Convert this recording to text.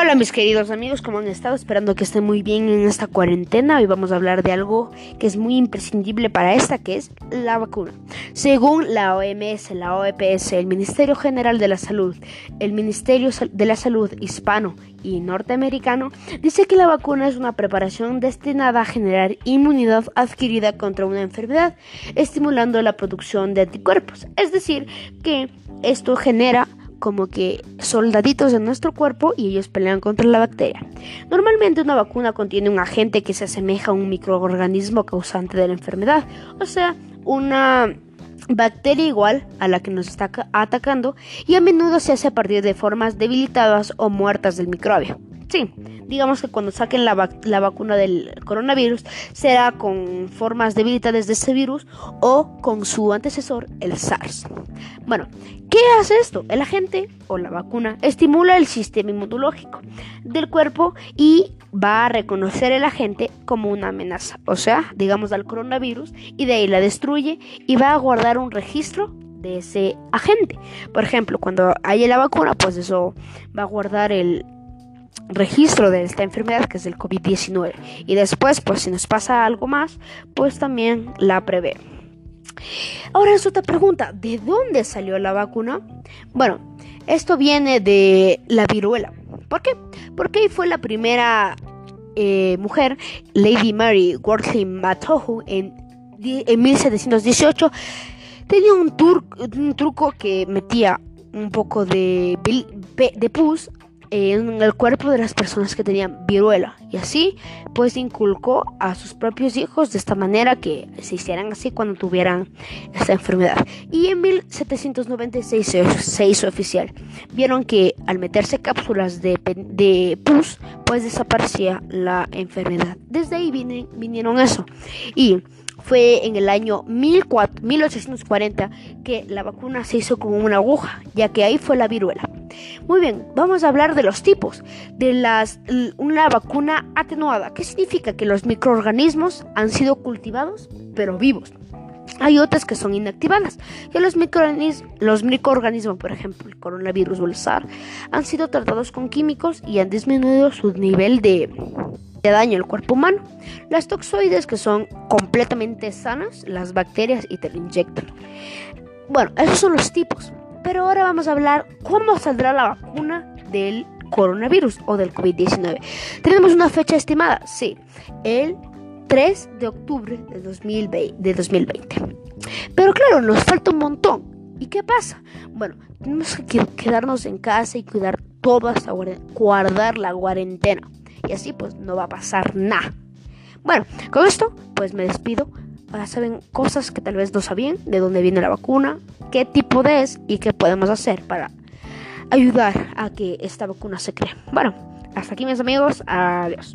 Hola mis queridos amigos, ¿cómo han estado? Esperando que estén muy bien en esta cuarentena. Hoy vamos a hablar de algo que es muy imprescindible para esta, que es la vacuna. Según la OMS, la OEPS, el Ministerio General de la Salud, el Ministerio de la Salud hispano y norteamericano, dice que la vacuna es una preparación destinada a generar inmunidad adquirida contra una enfermedad, estimulando la producción de anticuerpos. Es decir, que esto genera como que soldaditos en nuestro cuerpo y ellos pelean contra la bacteria. Normalmente una vacuna contiene un agente que se asemeja a un microorganismo causante de la enfermedad, o sea, una bacteria igual a la que nos está atacando y a menudo se hace a partir de formas debilitadas o muertas del microbio. Sí, digamos que cuando saquen la, vacuna del coronavirus será con formas debilitadas de ese virus o con su antecesor, el SARS. Bueno, ¿qué hace esto? El agente o la vacuna estimula el sistema inmunológico del cuerpo y va a reconocer el agente como una amenaza, o sea, digamos al coronavirus, y de ahí la destruye y va a guardar un registro de ese agente. Por ejemplo, cuando haya la vacuna, pues eso va a guardar el registro de esta enfermedad que es el COVID-19 y después pues si nos pasa algo más pues también la prevé. Ahora es otra pregunta, ¿de dónde salió la vacuna? Bueno, esto viene de la viruela. ¿Por qué? Porque fue la primera eh, mujer, Lady Mary Wortley Matohu, en, en 1718. Tenía un, truco que metía un poco de, de pus en el cuerpo de las personas que tenían viruela. Y así pues inculcó a sus propios hijos de esta manera que se hicieran así cuando tuvieran esta enfermedad. Y en 1796 se, hizo oficial. Vieron que al meterse cápsulas de, pus pues desaparecía la enfermedad. Desde ahí vinieron eso. Y fue en el año 1840 que la vacuna se hizo con una aguja, ya que ahí fue la viruela. Muy bien, vamos a hablar de los tipos de las una vacuna atenuada. ¿Qué significa? Que los microorganismos han sido cultivados pero vivos. Hay otras que son inactivadas, que los, los microorganismos, por ejemplo, el coronavirus o el SARS, han sido tratados con químicos y han disminuido su nivel de, de daño al cuerpo humano. Las toxoides, que son completamente sanas, las bacterias y te lo inyectan. Bueno, esos son los tipos. Pero ahora vamos a hablar cómo saldrá la vacuna del coronavirus o del COVID-19. Tenemos una fecha estimada, sí, el 3 de octubre de 2020, de 2020. Pero claro, nos falta un montón. ¿Y qué pasa? Bueno, tenemos que quedarnos en casa y cuidar todo hasta guardar la cuarentena. Y así pues no va a pasar nada. Bueno, con esto pues me despido. Saben cosas que tal vez no sabían, de dónde viene la vacuna, qué tipo de es y qué podemos hacer para ayudar a que esta vacuna se cree. Bueno, hasta aquí mis amigos, adiós.